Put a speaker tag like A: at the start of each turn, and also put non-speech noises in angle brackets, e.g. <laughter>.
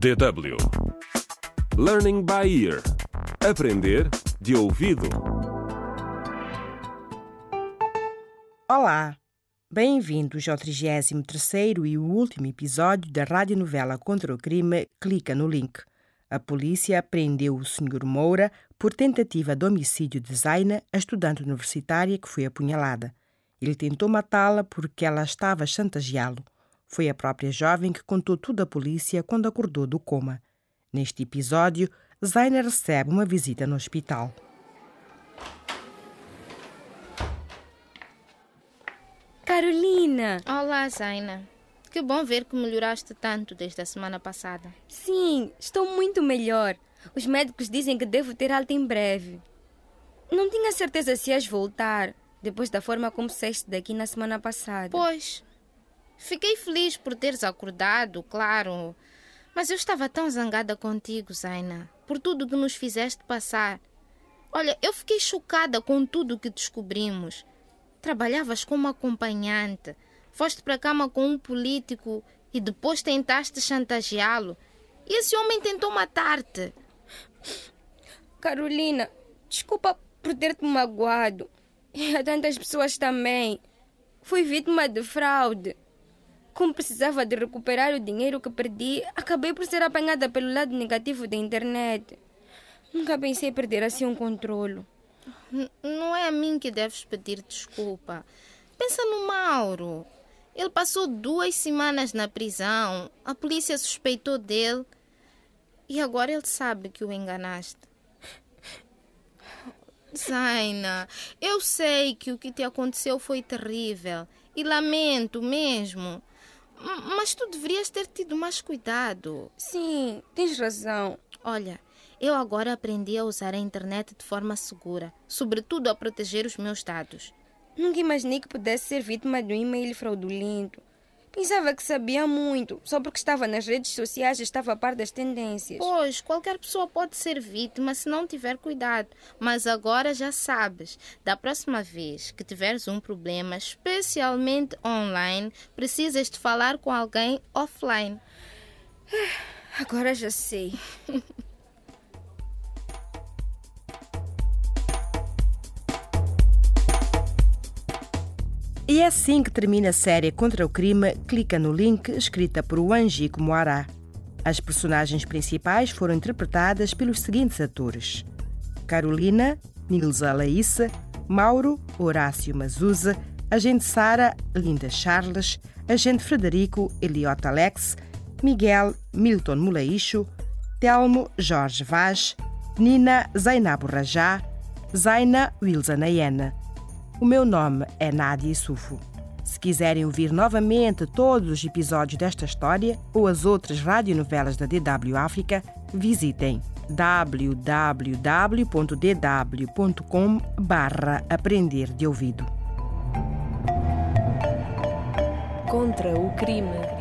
A: DW Learning by Ear Aprender de ouvido
B: Olá! Bem-vindos ao 33º e último episódio da radionovela contra o crime Clica no Link. A polícia prendeu o Sr. Moura por tentativa de homicídio de Zaina, a estudante universitária que foi apunhalada. Ele tentou matá-la porque ela estava a chantageá-lo. Foi a própria jovem que contou tudo à polícia quando acordou do coma. Neste episódio, Zaina recebe uma visita no hospital.
C: Carolina!
D: Olá, Zaina. Que bom ver que melhoraste tanto desde a semana passada.
C: Sim, estou muito melhor. Os médicos dizem que devo ter alta em breve. Não tinha certeza se ias voltar, depois da forma como saíste daqui na semana passada.
D: Pois, fiquei feliz por teres acordado, claro. Mas eu estava tão zangada contigo, Zaina, por tudo que nos fizeste passar. Olha, eu fiquei chocada com tudo que descobrimos. Trabalhavas como acompanhante, foste para a cama com um político e depois tentaste chantageá-lo. E esse homem tentou matar-te.
C: Carolina, desculpa por ter-te magoado. E a tantas pessoas também. Fui vítima de fraude. Como precisava de recuperar o dinheiro que perdi, acabei por ser apanhada pelo lado negativo da internet. Nunca pensei perder assim um controlo.
D: Não é a mim que deves pedir desculpa. Pensa no Mauro. Ele passou duas semanas na prisão. A polícia suspeitou dele. E agora ele sabe que o enganaste. Zaina, eu sei que o que te aconteceu foi terrível. E lamento mesmo. Mas tu deverias ter tido mais cuidado.
C: Sim, tens razão.
D: Olha, eu agora aprendi a usar a internet de forma segura, sobretudo a proteger os meus dados.
C: Nunca imaginei que pudesse ser vítima de um e-mail fraudulento. Pensava que sabia muito, só porque estava nas redes sociais e estava a par das tendências.
D: Pois, qualquer pessoa pode ser vítima se não tiver cuidado. Mas agora já sabes. Da próxima vez que tiveres um problema, especialmente online, precisas de falar com alguém offline.
C: Agora já sei. <laughs>
B: E é assim que termina a série Contra o Crime Clica no Link, escrita por Wanjico Moará. As personagens principais foram interpretadas pelos seguintes atores: Carolina, Nilza Laíssa, Mauro, Horácio Mazuza, Agente Sara, Linda Charles, Agente Frederico, Eliota Alex, Miguel, Milton Mulaícho, Telmo, Jorge Vaz, Nina, Zainabo Rajá, Zaina, Wilza Nayana. O meu nome é Nádia Sufo. Se quiserem ouvir novamente todos os episódios desta história ou as outras radionovelas da DW África, visitem www.dw.com barra aprender de ouvido.
E: Contra o crime.